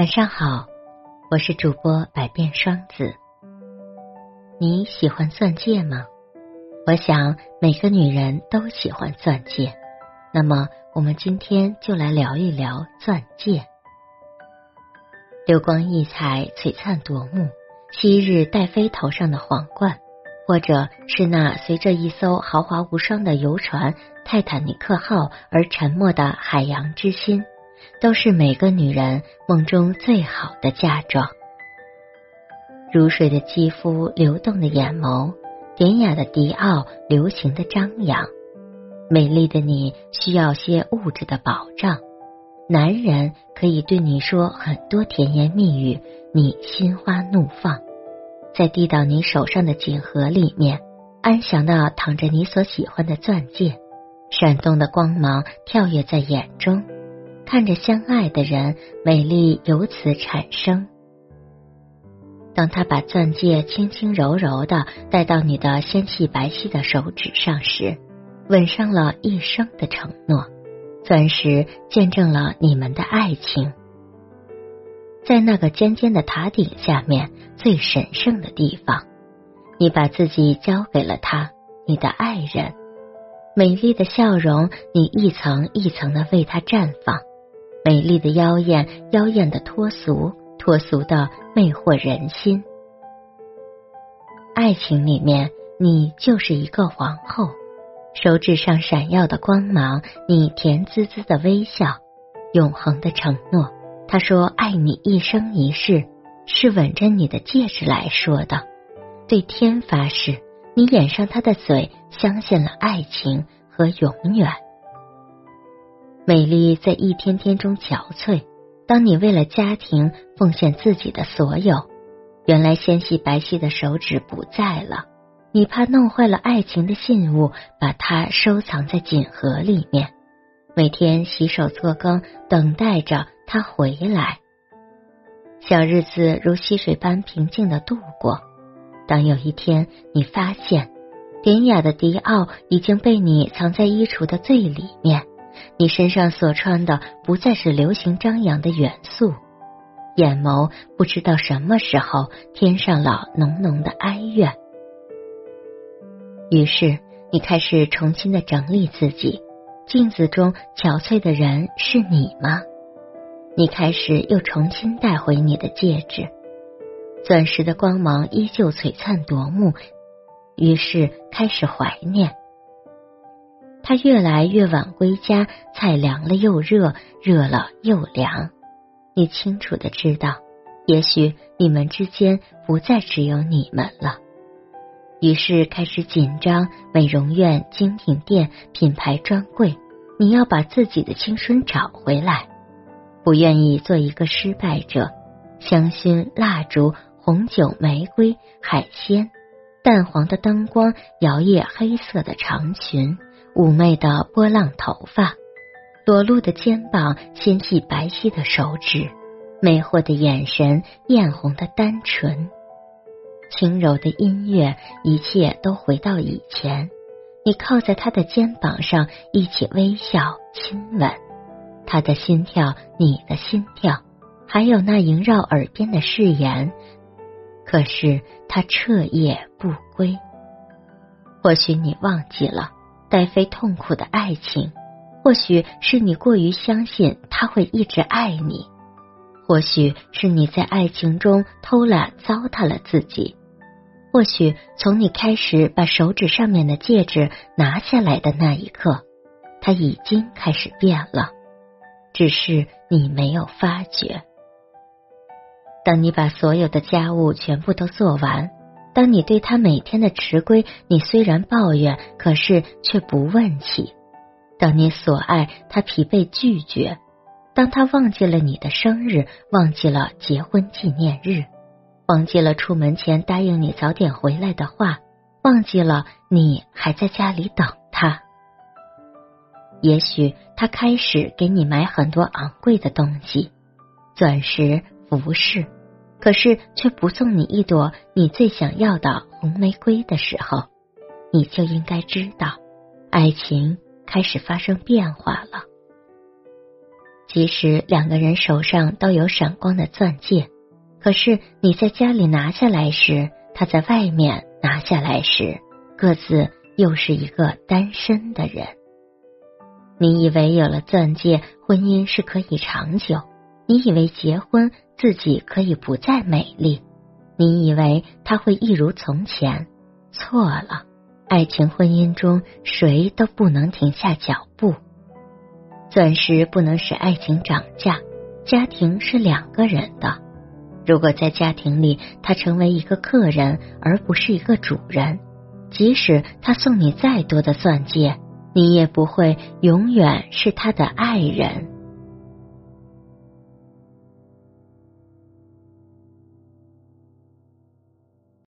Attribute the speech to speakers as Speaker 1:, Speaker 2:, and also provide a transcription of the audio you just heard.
Speaker 1: 晚上好，我是主播百变双子。你喜欢钻戒吗？我想每个女人都喜欢钻戒。那么，我们今天就来聊一聊钻戒。流光溢彩、璀璨夺目，昔日戴妃头上的皇冠，或者是那随着一艘豪华无双的游船——泰坦尼克号而沉没的海洋之心。都是每个女人梦中最好的嫁妆。如水的肌肤，流动的眼眸，典雅的迪奥，流行的张扬。美丽的你需要些物质的保障。男人可以对你说很多甜言蜜语，你心花怒放。在递到你手上的锦盒里面，安详的躺着你所喜欢的钻戒，闪动的光芒跳跃在眼中。看着相爱的人，美丽由此产生。当他把钻戒轻轻柔柔的戴到你的纤细白皙的手指上时，吻上了一生的承诺。钻石见证了你们的爱情。在那个尖尖的塔顶下面，最神圣的地方，你把自己交给了他，你的爱人。美丽的笑容，你一层一层的为他绽放。美丽的妖艳，妖艳的脱俗，脱俗的魅惑人心。爱情里面，你就是一个皇后，手指上闪耀的光芒，你甜滋滋的微笑，永恒的承诺。他说爱你一生一世，是吻着你的戒指来说的。对天发誓，你掩上他的嘴，相信了爱情和永远。美丽在一天天中憔悴。当你为了家庭奉献自己的所有，原来纤细白皙的手指不在了。你怕弄坏了爱情的信物，把它收藏在锦盒里面，每天洗手做羹，等待着他回来。小日子如溪水般平静的度过。当有一天你发现，典雅的迪奥已经被你藏在衣橱的最里面。你身上所穿的不再是流行张扬的元素，眼眸不知道什么时候添上了浓浓的哀怨。于是你开始重新的整理自己，镜子中憔悴的人是你吗？你开始又重新带回你的戒指，钻石的光芒依旧璀璨夺目，于是开始怀念。他越来越晚归家，菜凉了又热，热了又凉。你清楚的知道，也许你们之间不再只有你们了。于是开始紧张，美容院、精品店、品牌专柜，你要把自己的青春找回来，不愿意做一个失败者。香薰、蜡烛、红酒、玫瑰、海鲜，淡黄的灯光摇曳黑色的长裙。妩媚的波浪头发，裸露的肩膀，纤细白皙的手指，魅惑的眼神，艳红的单唇，轻柔的音乐，一切都回到以前。你靠在他的肩膀上，一起微笑亲吻，他的心跳，你的心跳，还有那萦绕耳边的誓言。可是他彻夜不归，或许你忘记了。戴飞痛苦的爱情，或许是你过于相信他会一直爱你，或许是你在爱情中偷懒糟蹋了自己，或许从你开始把手指上面的戒指拿下来的那一刻，他已经开始变了，只是你没有发觉。当你把所有的家务全部都做完。当你对他每天的迟归，你虽然抱怨，可是却不问起；当你所爱他疲惫拒绝，当他忘记了你的生日，忘记了结婚纪念日，忘记了出门前答应你早点回来的话，忘记了你还在家里等他。也许他开始给你买很多昂贵的东西，钻石、服饰。可是，却不送你一朵你最想要的红玫瑰的时候，你就应该知道，爱情开始发生变化了。即使两个人手上都有闪光的钻戒，可是你在家里拿下来时，他在外面拿下来时，各自又是一个单身的人。你以为有了钻戒，婚姻是可以长久？你以为结婚自己可以不再美丽？你以为他会一如从前？错了，爱情婚姻中谁都不能停下脚步。钻石不能使爱情涨价，家庭是两个人的。如果在家庭里，他成为一个客人而不是一个主人，即使他送你再多的钻戒，你也不会永远是他的爱人。